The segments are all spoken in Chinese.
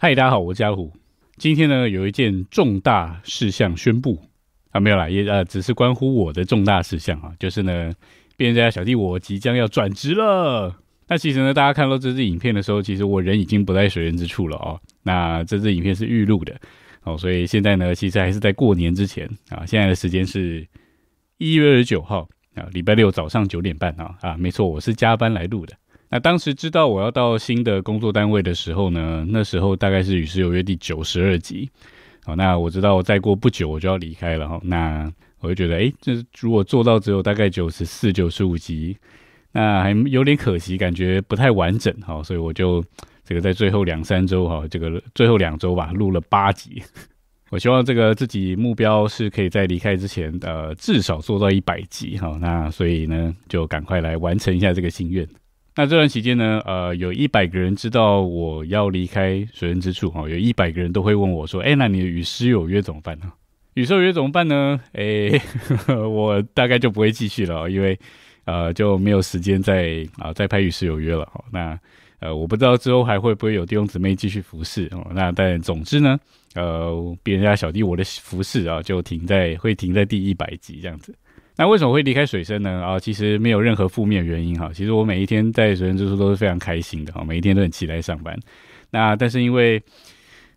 嗨，大家好，我是嘉虎。今天呢，有一件重大事项宣布啊，没有啦，也呃，只是关乎我的重大事项啊，就是呢，变家小弟我即将要转职了。那其实呢，大家看到这支影片的时候，其实我人已经不在水源之处了哦。那这支影片是预录的哦，所以现在呢，其实还是在过年之前啊。现在的时间是一月二十九号啊，礼拜六早上九点半啊啊，没错，我是加班来录的。那当时知道我要到新的工作单位的时候呢，那时候大概是《与世有约》第九十二集。好，那我知道再过不久我就要离开了哈。那我就觉得，哎，这如果做到只有大概九十四、九十五集，那还有点可惜，感觉不太完整哈。所以我就这个在最后两三周哈，这个最后两周吧，录了八集。我希望这个自己目标是可以在离开之前，呃，至少做到一百集哈。那所以呢，就赶快来完成一下这个心愿。那这段期间呢，呃，有一百个人知道我要离开水人之处哈，有一百个人都会问我说：“哎，那你与诗有约怎么办呢？与诗有约怎么办呢？”哎，我大概就不会继续了，因为呃就没有时间再啊再拍与诗有约了。那呃我不知道之后还会不会有弟兄姊妹继续服侍哦。那但总之呢，呃，别人家小弟我的服侍啊，就停在会停在第一百集这样子。那为什么会离开水深呢？啊，其实没有任何负面原因哈。其实我每一天在水深之处都是非常开心的哈，每一天都很期待上班。那但是因为，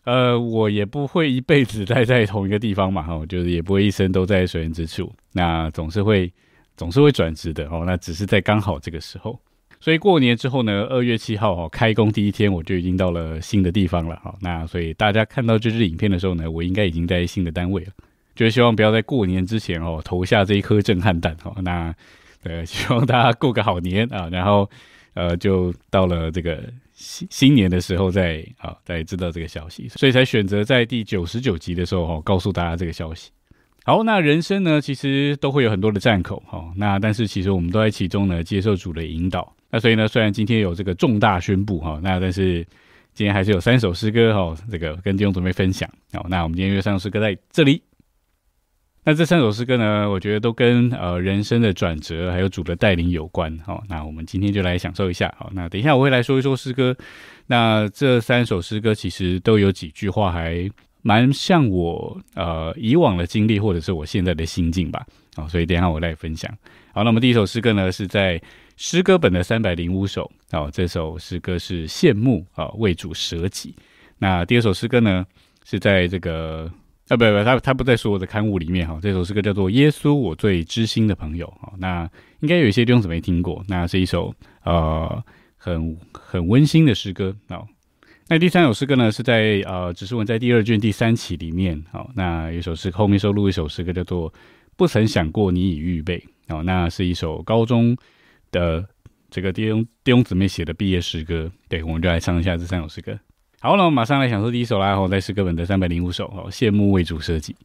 呃，我也不会一辈子待在同一个地方嘛哈，就是也不会一生都在水深之处。那总是会总是会转职的哦。那只是在刚好这个时候，所以过年之后呢，二月七号哈开工第一天，我就已经到了新的地方了哈。那所以大家看到这支影片的时候呢，我应该已经在新的单位了。就是希望不要在过年之前哦投下这一颗震撼弹哦。那呃，希望大家过个好年啊，然后呃，就到了这个新新年的时候再啊再知道这个消息，所以才选择在第九十九集的时候哦告诉大家这个消息。好，那人生呢其实都会有很多的战口哈，那但是其实我们都在其中呢接受主的引导。那所以呢，虽然今天有这个重大宣布哈，那但是今天还是有三首诗歌哈，这个跟弟兄准备分享。好，那我们今天约三首诗歌在这里。那这三首诗歌呢，我觉得都跟呃人生的转折还有主的带领有关。好，那我们今天就来享受一下。好，那等一下我会来说一说诗歌。那这三首诗歌其实都有几句话还蛮像我呃以往的经历或者是我现在的心境吧。好，所以等一下我来分享。好，那么第一首诗歌呢是在诗歌本的三百零五首。好，这首诗歌是羡慕啊为主舍己。那第二首诗歌呢是在这个。啊，不不，他他不在说我的刊物里面哈。这首诗歌叫做《耶稣，我最知心的朋友》哈。那应该有一些弟兄姊妹听过。那是一首呃很很温馨的诗歌。好，那第三首诗歌呢是在呃只是文在第二卷第三期里面。好，那一首诗后面收录一首诗歌叫做《不曾想过你已预备》。好，那是一首高中的这个弟兄弟兄姊妹写的毕业诗歌。对，我们就来唱一下这三首诗歌。好了，我们马上来享受第一首啦！后在诗歌本的三百零五首，哦，谢幕为主设计。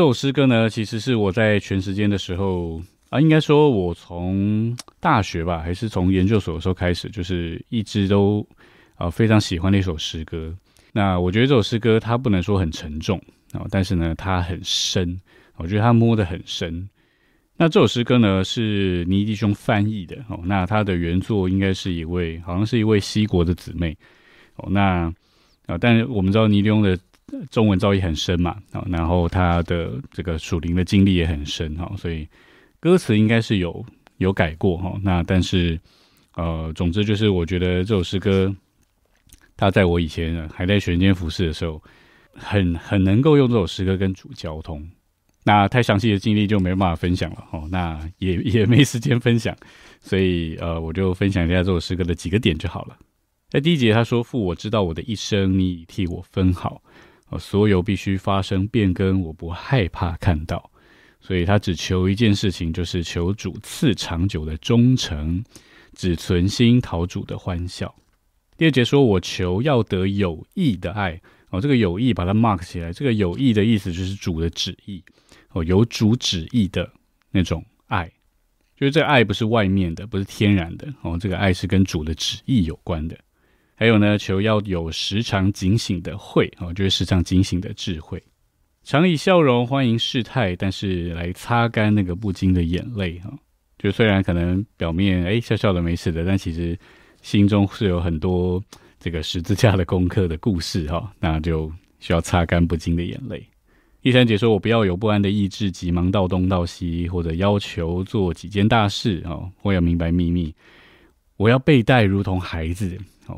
这首诗歌呢，其实是我在全时间的时候啊，应该说我从大学吧，还是从研究所的时候开始，就是一直都啊非常喜欢的一首诗歌。那我觉得这首诗歌它不能说很沉重啊，但是呢它很深，我觉得它摸得很深。那这首诗歌呢是尼迪兄翻译的哦，那他的原作应该是一位好像是一位西国的姊妹哦，那啊，但是我们知道尼迪兄的中文造诣很深嘛，哦，然后他的这个属灵的经历也很深哈，所以歌词应该是有有改过哈。那但是呃，总之就是我觉得这首诗歌，他在我以前还在学间服饰的时候，很很能够用这首诗歌跟主交通。那太详细的经历就没办法分享了哦，那也 也没时间分享，所以呃，我就分享一下这首诗歌的几个点就好了。在第一节他说：“父，我知道我的一生你已替我分好，哦，所有必须发生变更，我不害怕看到。所以他只求一件事情，就是求主赐长久的忠诚，只存心讨主的欢笑。”第二节说：“我求要得有益的爱。”哦，这个有益把它 mark 起来。这个有益的意思就是主的旨意，哦，有主旨意的那种爱，就是这个爱不是外面的，不是天然的，哦，这个爱是跟主的旨意有关的。还有呢，求要有时常警醒的慧，哦，就是时常警醒的智慧，常以笑容欢迎事态，但是来擦干那个不经的眼泪，哈，就虽然可能表面哎笑笑的没事的，但其实心中是有很多。这个十字架的功课的故事哈，那就需要擦干不尽的眼泪。第三节说：“我不要有不安的意志，急忙到东到西，或者要求做几件大事哦。我要明白秘密，我要被带如同孩子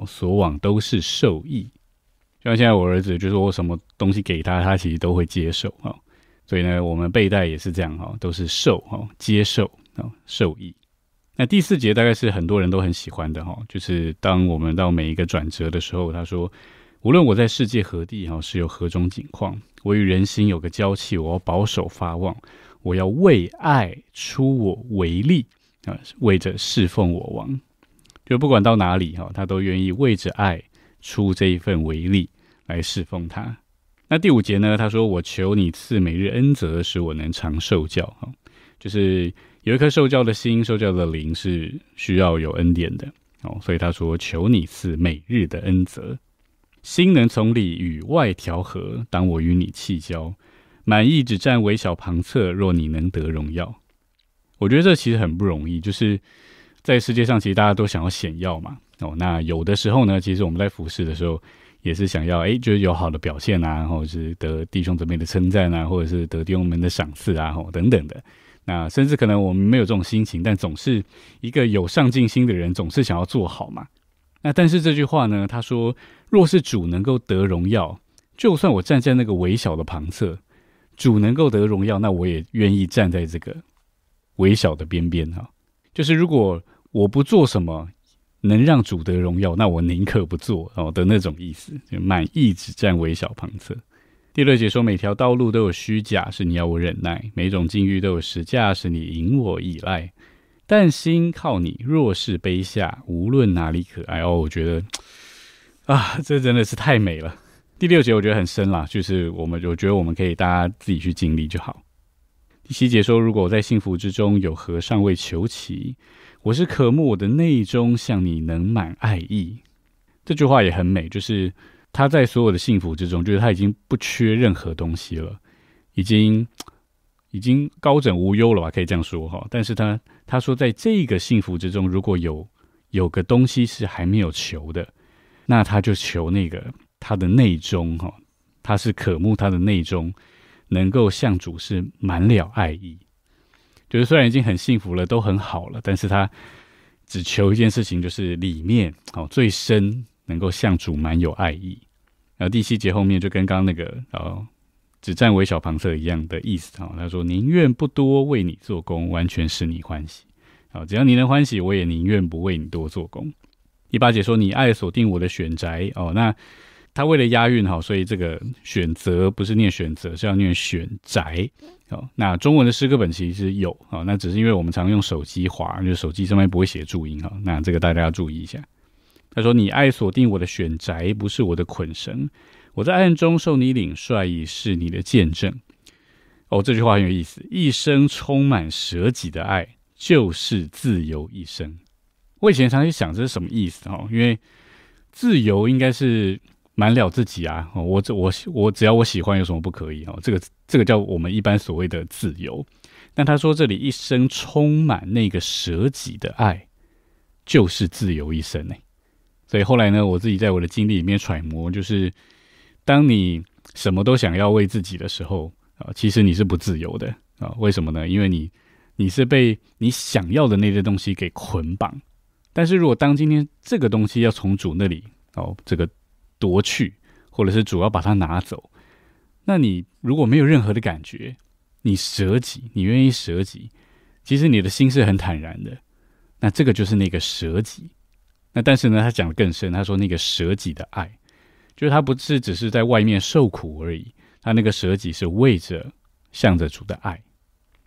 所往都是受益。就像现在我儿子，就是我什么东西给他，他其实都会接受啊。所以呢，我们背带也是这样哈，都是受哈，接受啊，受益。”那第四节大概是很多人都很喜欢的哈，就是当我们到每一个转折的时候，他说：“无论我在世界何地哈，是有何种景况，我与人心有个交契，我要保守发望，我要为爱出我为力啊，为着侍奉我王，就不管到哪里哈，他都愿意为着爱出这一份为力来侍奉他。”那第五节呢，他说：“我求你赐每日恩泽，使我能长受教哈，就是。”有一颗受教的心，受教的灵是需要有恩典的哦，所以他说：“求你赐每日的恩泽，心能从里与外调和。当我与你气交，满意只占微小旁侧。若你能得荣耀，我觉得这其实很不容易。就是在世界上，其实大家都想要显耀嘛哦。那有的时候呢，其实我们在服侍的时候，也是想要哎，就是有好的表现啊，或者是得弟兄姊妹的称赞啊，或者是得弟兄们的赏赐啊，吼等等的。那甚至可能我们没有这种心情，但总是一个有上进心的人，总是想要做好嘛。那但是这句话呢？他说：“若是主能够得荣耀，就算我站在那个微小的旁侧，主能够得荣耀，那我也愿意站在这个微小的边边哈。就是如果我不做什么能让主得荣耀，那我宁可不做哦的那种意思，就满意只占微小旁侧。”第六节说，每条道路都有虚假，是你要我忍耐；每种境遇都有实价，是你引我依赖。但心靠你，若是卑下，无论哪里可爱哦。我觉得 啊，这真的是太美了。第六节我觉得很深啦，就是我们我觉得我们可以大家自己去经历就好。第七节说，如果在幸福之中有和尚未求齐，我是渴慕我的内中向你能满爱意。这句话也很美，就是。他在所有的幸福之中，就是他已经不缺任何东西了，已经已经高枕无忧了吧？可以这样说哈。但是他他说，在这个幸福之中，如果有有个东西是还没有求的，那他就求那个他的内中哈，他是渴慕他的内中能够向主是满了爱意，就是虽然已经很幸福了，都很好了，但是他只求一件事情，就是里面哦最深。能够向主满有爱意，然后第七节后面就跟刚刚那个哦只占为小旁侧一样的意思啊。他说：“宁愿不多为你做工，完全使你欢喜。啊，只要你能欢喜，我也宁愿不为你多做工。”第八节说：“你爱锁定我的选宅。”哦，那他为了押韵哈，所以这个选择不是念选择，是要念选宅。哦，那中文的诗歌本其实有啊，那只是因为我们常用手机滑，就手机上面不会写注音哈。那这个大家要注意一下。他说：“你爱锁定我的选宅，不是我的捆绳。我在暗中受你领帅，以是你的见证。”哦，这句话很有意思。一生充满舍己的爱，就是自由一生。我以前常去想这是什么意思哦，因为自由应该是满了自己啊。我这我我只要我喜欢，有什么不可以哦？这个这个叫我们一般所谓的自由。但他说这里一生充满那个舍己的爱，就是自由一生呢。所以后来呢，我自己在我的经历里面揣摩，就是当你什么都想要为自己的时候啊，其实你是不自由的啊。为什么呢？因为你你是被你想要的那些东西给捆绑。但是如果当今天这个东西要从主那里哦，这个夺去，或者是主要把它拿走，那你如果没有任何的感觉，你舍己，你愿意舍己，其实你的心是很坦然的。那这个就是那个舍己。那但是呢，他讲的更深，他说那个舍己的爱，就是他不是只是在外面受苦而已，他那个舍己是为着向着主的爱。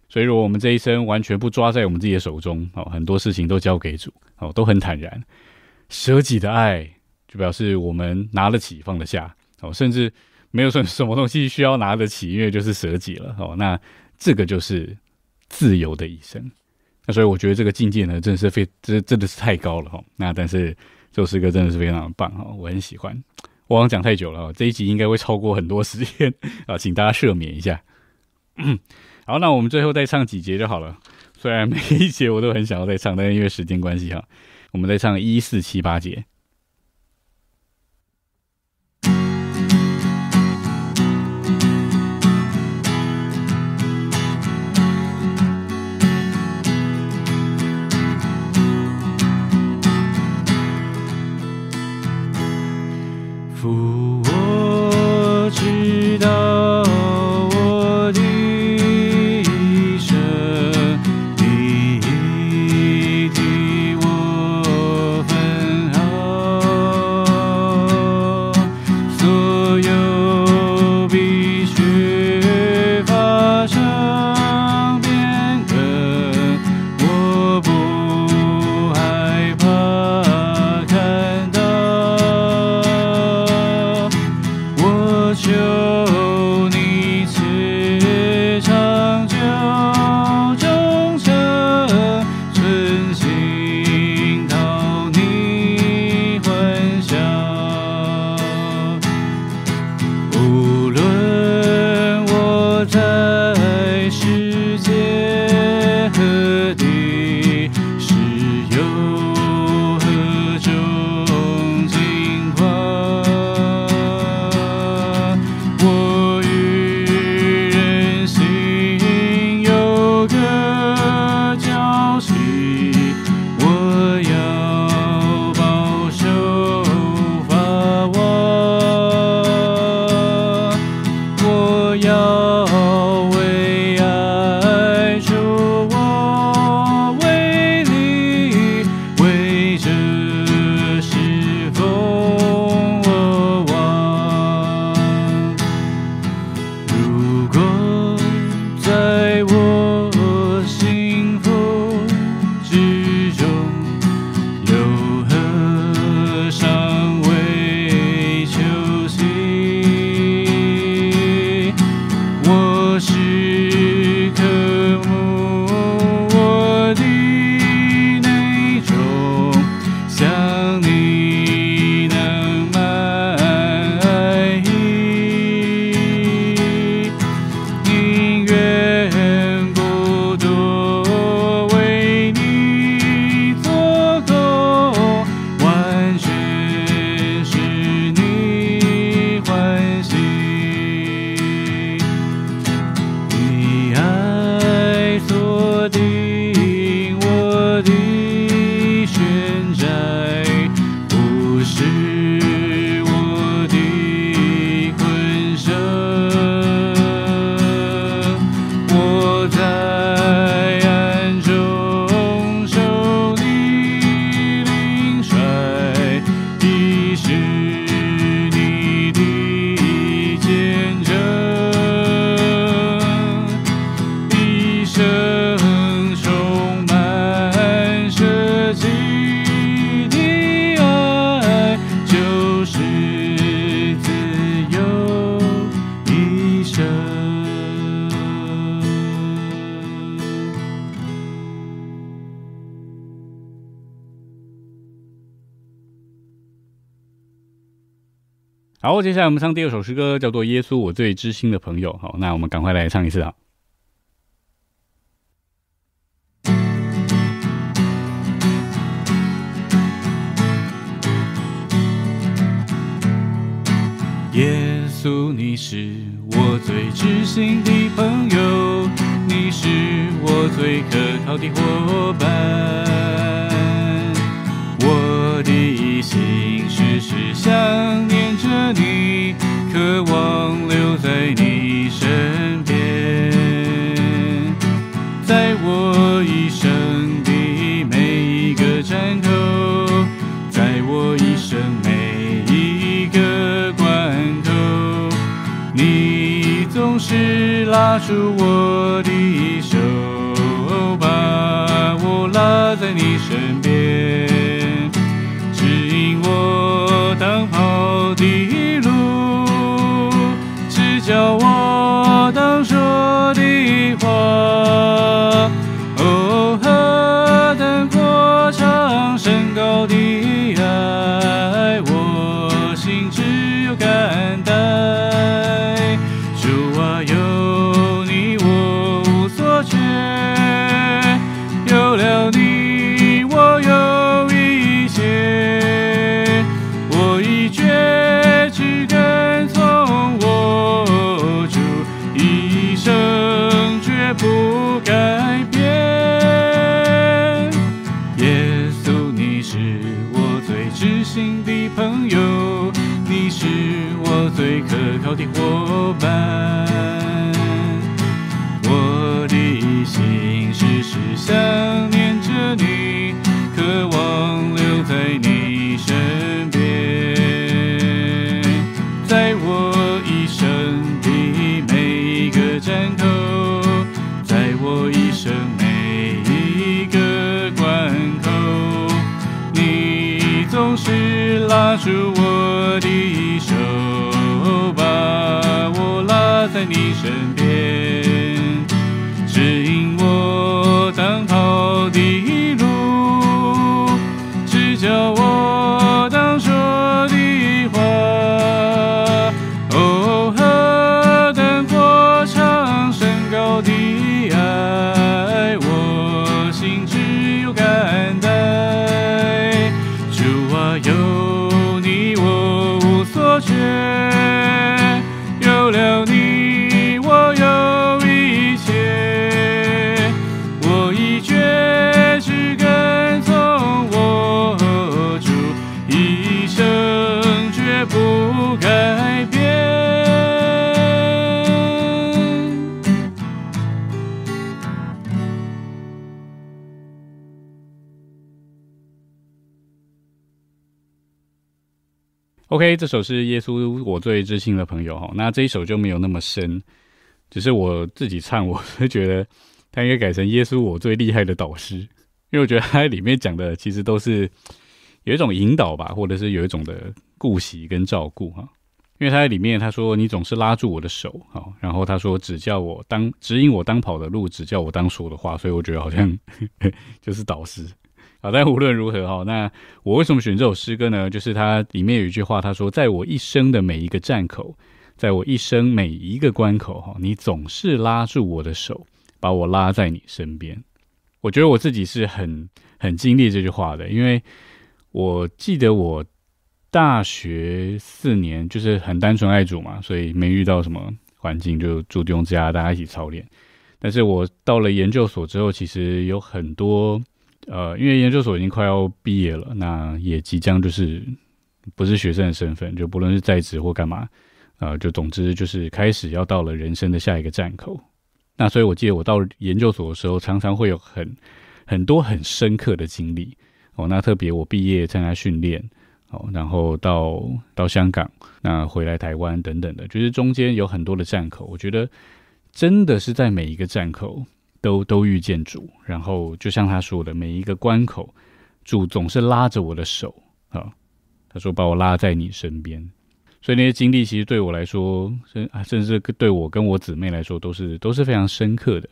所以，如果我们这一生完全不抓在我们自己的手中，哦，很多事情都交给主，哦，都很坦然，舍己的爱就表示我们拿得起放得下，哦，甚至没有什 什么东西需要拿得起，因为就是舍己了，哦，那这个就是自由的一生。那所以我觉得这个境界呢，真的是非这真的是太高了，哈。那但是这首歌真的是非常的棒，哈，我很喜欢。我好像讲太久了，这一集应该会超过很多时间 啊，请大家赦免一下。好，那我们最后再唱几节就好了。虽然每一节我都很想要再唱，但是因为时间关系哈，我们再唱一四七八节。好，接下来我们唱第二首诗歌，叫做《耶稣，我最知心的朋友》。好，那我们赶快来唱一次啊！耶稣，你。是我最知心的朋友，你是我最可靠的伙伴。我的心时时想念着你，渴望留在你身边。在我一生的每一个站口，在我一生每一个关口，你总是拉住我的手，把我拉在你身的伙伴。我的心时时想念着你，渴望留在你身边。在我一生的每一个站口，在我一生每一个关口，你总是拉住我的手，拉 OK，这首是耶稣我最知心的朋友哈，那这一首就没有那么深，只是我自己唱，我是觉得他应该改成耶稣我最厉害的导师，因为我觉得他在里面讲的其实都是有一种引导吧，或者是有一种的顾惜跟照顾哈。因为他在里面他说你总是拉住我的手哈，然后他说只叫我当指引我当跑的路，只叫我当说的话，所以我觉得好像 就是导师。好，但无论如何哈，那我为什么选这首诗歌呢？就是它里面有一句话，他说：“在我一生的每一个站口，在我一生每一个关口哈，你总是拉住我的手，把我拉在你身边。”我觉得我自己是很很经历这句话的，因为我记得我大学四年就是很单纯爱主嘛，所以没遇到什么环境，就住弟兄家，大家一起操练。但是我到了研究所之后，其实有很多。呃，因为研究所已经快要毕业了，那也即将就是不是学生的身份，就不论是在职或干嘛，呃，就总之就是开始要到了人生的下一个站口。那所以我记得我到研究所的时候，常常会有很很多很深刻的经历哦。那特别我毕业参加训练哦，然后到到香港，那回来台湾等等的，就是中间有很多的站口，我觉得真的是在每一个站口。都都遇见主，然后就像他说的，每一个关口，主总是拉着我的手啊。他说把我拉在你身边，所以那些经历其实对我来说，甚甚至对我跟我姊妹来说，都是都是非常深刻的。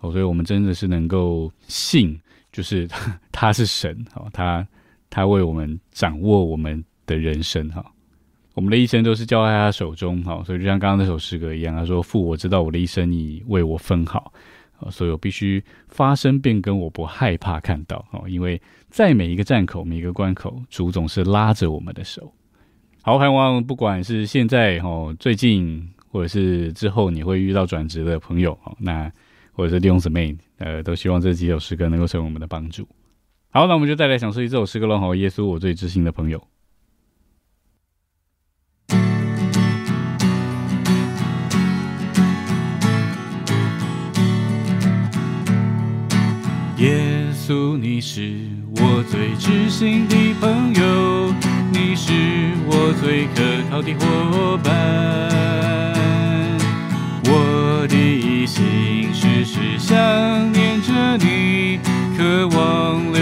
哦，所以我们真的是能够信，就是他 是神，哈，他他为我们掌握我们的人生，哈，我们的一生都是交在他手中，哈。所以就像刚刚那首诗歌一样，他说父，我知道我的一生你为我分好。所以我必须发生变更，我不害怕看到哦，因为在每一个站口、每一个关口，主总是拉着我们的手。好，盼望不管是现在哦，最近或者是之后你会遇到转职的朋友哦，那或者是弟兄姊妹，呃，都希望这几首诗歌能够成为我们的帮助。好，那我们就再来享受一首诗歌喽。好，耶稣，我最知心的朋友。稣，你是我最知心的朋友，你是我最可靠的伙伴。我的心时时想念着你，渴望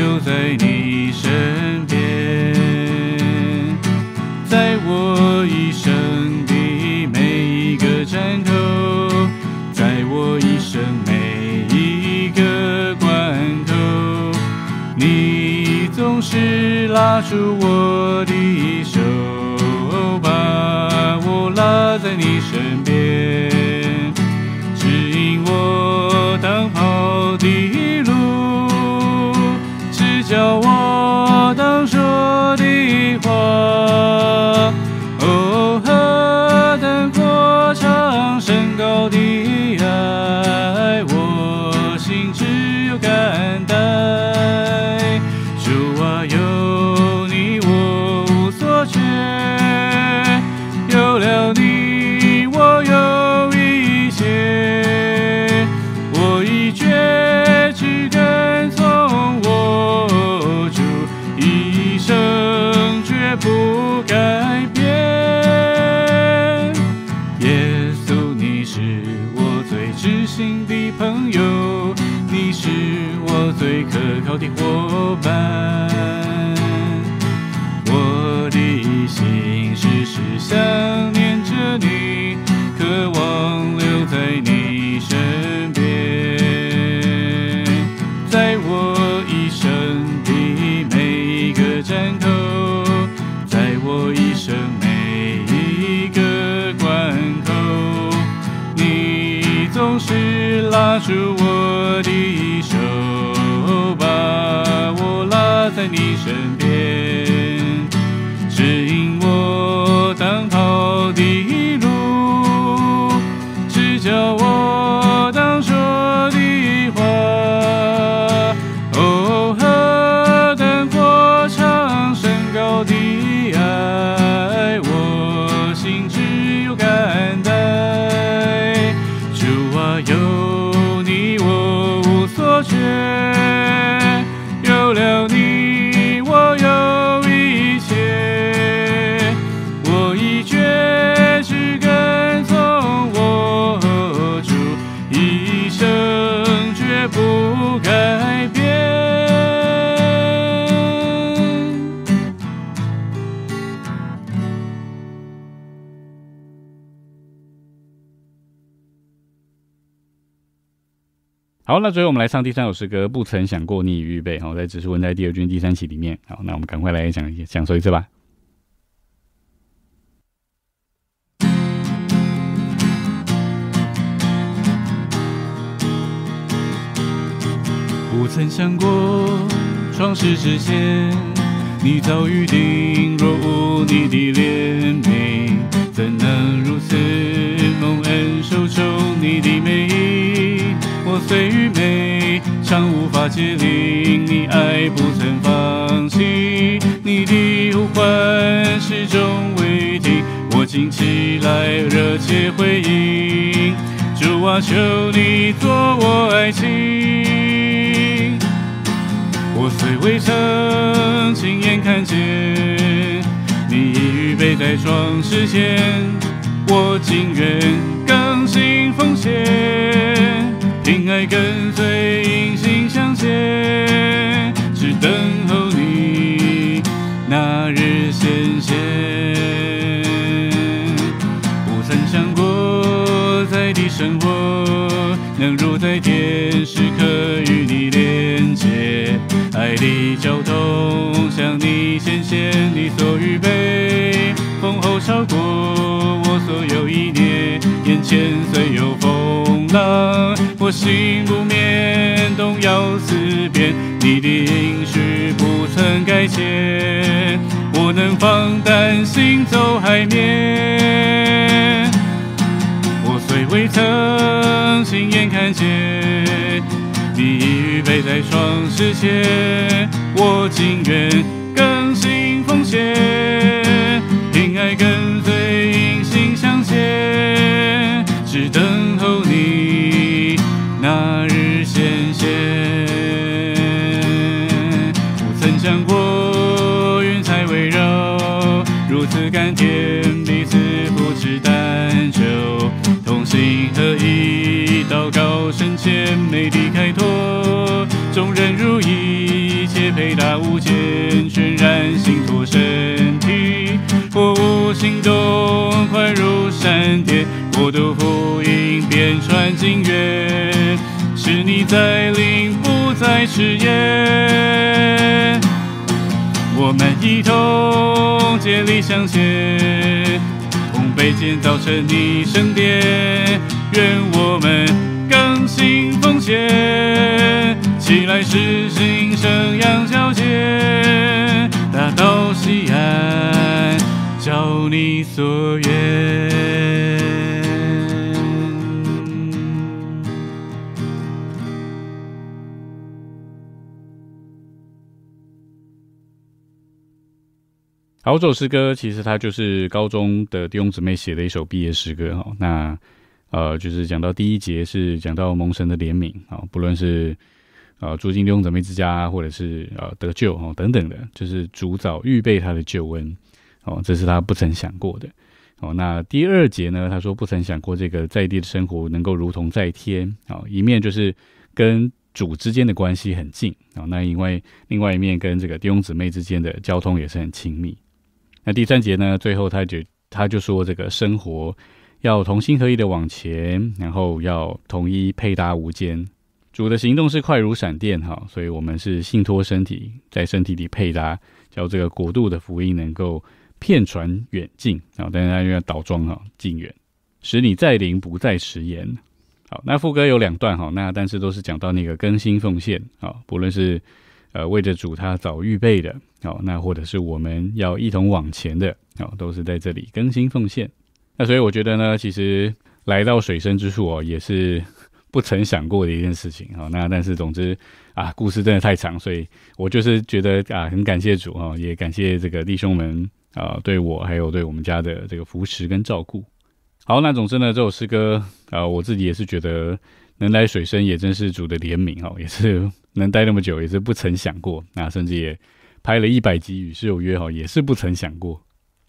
我的一生。住我的手，把我拉在你身边，指引我当跑的路，只教我好，那最后我们来唱第三首诗歌《不曾想过你已预备》。好，在《只是文在第二卷第三期里面。好，那我们赶快来讲享受一次吧。不曾想过创世之前，你早预定，若无你的脸常无法解领你爱不曾放弃，你的呼唤始终未停，我紧起来热切回应。主啊，求你做我爱情。我虽未曾亲眼看见，你已预备在创世前，我情愿更新奉献，凭爱跟随，隐心相牵，只等候你那日显现。不曾想过在地生活，能如在天时刻与你连接，爱的交通向你显现，你所预备，丰厚超过我所有意念，眼前虽有风浪，我心不免动摇思变，你的应许不曾改写，我能放胆行走海面。我虽未曾亲眼看见，你已预备在双世前，我情愿更新奉献，偏爱跟随，因心相牵，只等显现。不曾想过云彩围绕，如此甘甜，彼此扶持但求，同心合一，祷告深浅，美丽开拓，众人如，一切配搭无间，渲染心托身体，货物行动快如闪电，国度福音遍传经远，是你在领，不再迟延。我们一同竭力向前，同被建造成你圣殿。愿我们更新奉献，起来实行生阳交接，大道西安，照你所愿。好，这首诗歌其实它就是高中的弟兄姊妹写的一首毕业诗歌哈。那呃，就是讲到第一节是讲到蒙神的怜悯啊，不论是呃住进弟兄姊妹之家，或者是呃得救哦等等的，就是主早预备他的救恩哦，这是他不曾想过的哦。那第二节呢，他说不曾想过这个在地的生活能够如同在天啊，一面就是跟主之间的关系很近啊，那因为另外一面跟这个弟兄姊妹之间的交通也是很亲密。那第三节呢？最后他就他就说，这个生活要同心合意的往前，然后要统一配搭无间。主的行动是快如闪电，哈，所以我们是信托身体，在身体里配搭，叫这个国度的福音能够遍传远近啊。但是他又要倒装哈，近远，使你在灵不再迟延。好，那副歌有两段哈，那但是都是讲到那个更新奉献啊，不论是。呃，为着主他早预备的，哦，那或者是我们要一同往前的，哦，都是在这里更新奉献。那所以我觉得呢，其实来到水深之处哦，也是不曾想过的一件事情，哦，那但是总之啊，故事真的太长，所以我就是觉得啊，很感谢主啊，也感谢这个弟兄们啊，对我还有对我们家的这个扶持跟照顾。好，那总之呢，这首诗歌啊，我自己也是觉得能来水深，也真是主的怜悯哦，也是。能待那么久也是不曾想过，那甚至也拍了一百集《与世有约》哈，也是不曾想过。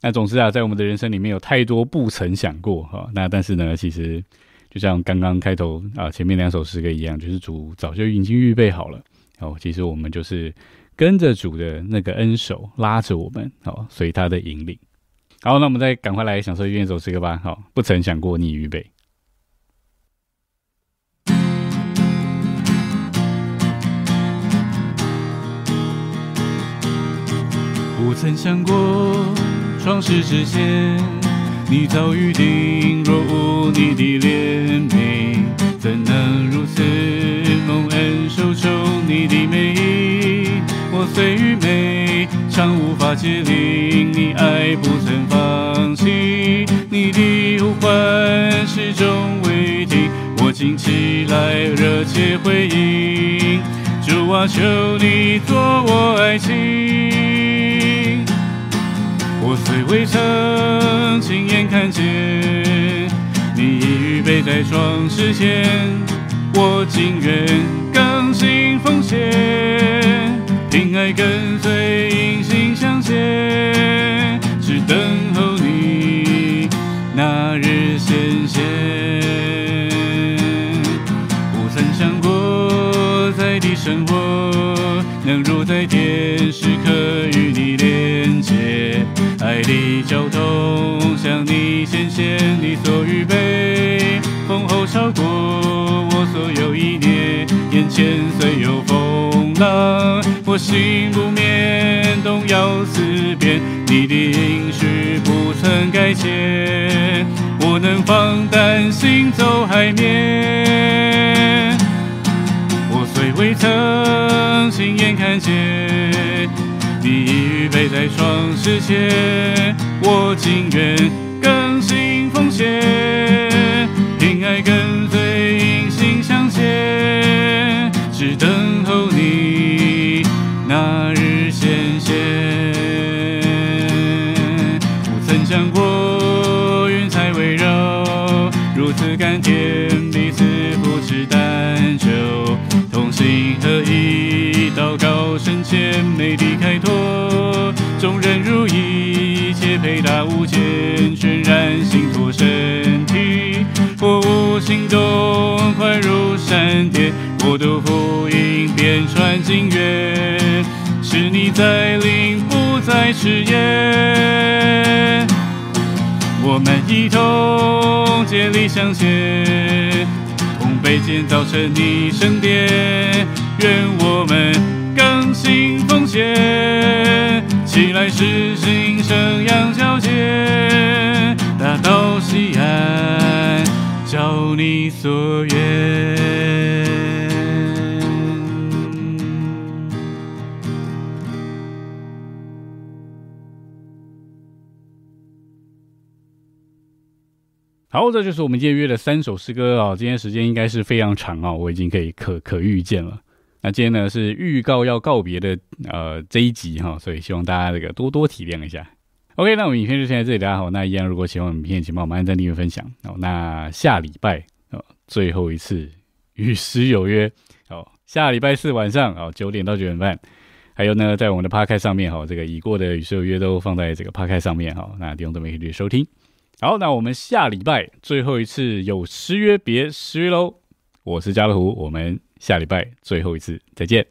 那总之啊，在我们的人生里面有太多不曾想过哈。那但是呢，其实就像刚刚开头啊前面两首诗歌一样，就是主早就已经预备好了。哦，其实我们就是跟着主的那个恩手拉着我们，哦，随他的引领。好，那我们再赶快来享受一首诗歌吧。好，不曾想过你预备。不曾想过创世之前，你早预定。若无你的怜悯，怎能如此蒙恩受宠？你的美意，我虽愚昧，常无法解领。你爱不曾放弃，你的呼唤始终未停。我静起来热切回应，主啊，求你做我爱情。虽未曾亲眼看见，你已预备在创世前，我情愿更新奉献，平爱跟随，因心相牵，只等候你那日显现。不曾想过在地生活，能如在天，时刻与你连接。爱的交通，向你显现，你所预备，丰厚超过我所有意念。眼前虽有风浪，我心不免动摇思变。你的应许不曾改写，我能放胆行走海面。我虽未曾亲眼看见。你飞在创世界，我情愿更新奉献，平安来跟随，隐形向前，只等候你那日显现。不曾想过云彩围绕，如此甘甜，彼此扶持但求，同心合一，祷告深浅，美地开拓，如一，一切配搭无间，渲染心托身体，我无行动快如闪电，我度福音遍传经远，是你在领，不再迟延。我们一同竭力向前，同被建造成你圣殿。愿我们更新奉献，起来实行生杨小姐，大道西岸，照你所愿。好，这就是我们今天约的三首诗歌啊。今天时间应该是非常长啊，我已经可以可可预见了。那今天呢是预告要告别的呃这一集哈，所以希望大家这个多多体谅一下。OK，那我们影片就先在这里，大家好。那一样，如果喜欢我们影片，请帮我们按赞、订阅、分享哦。那下礼拜哦，最后一次与诗有约哦，下礼拜四晚上哦九点到九点半，还有呢在我们的 p 开上面哈，这个已过的与诗有约都放在这个 p 开上面哈，那弟兄姊妹可以去收听。好，那我们下礼拜最后一次有失约别失约喽！我是家乐福，我们下礼拜最后一次再见。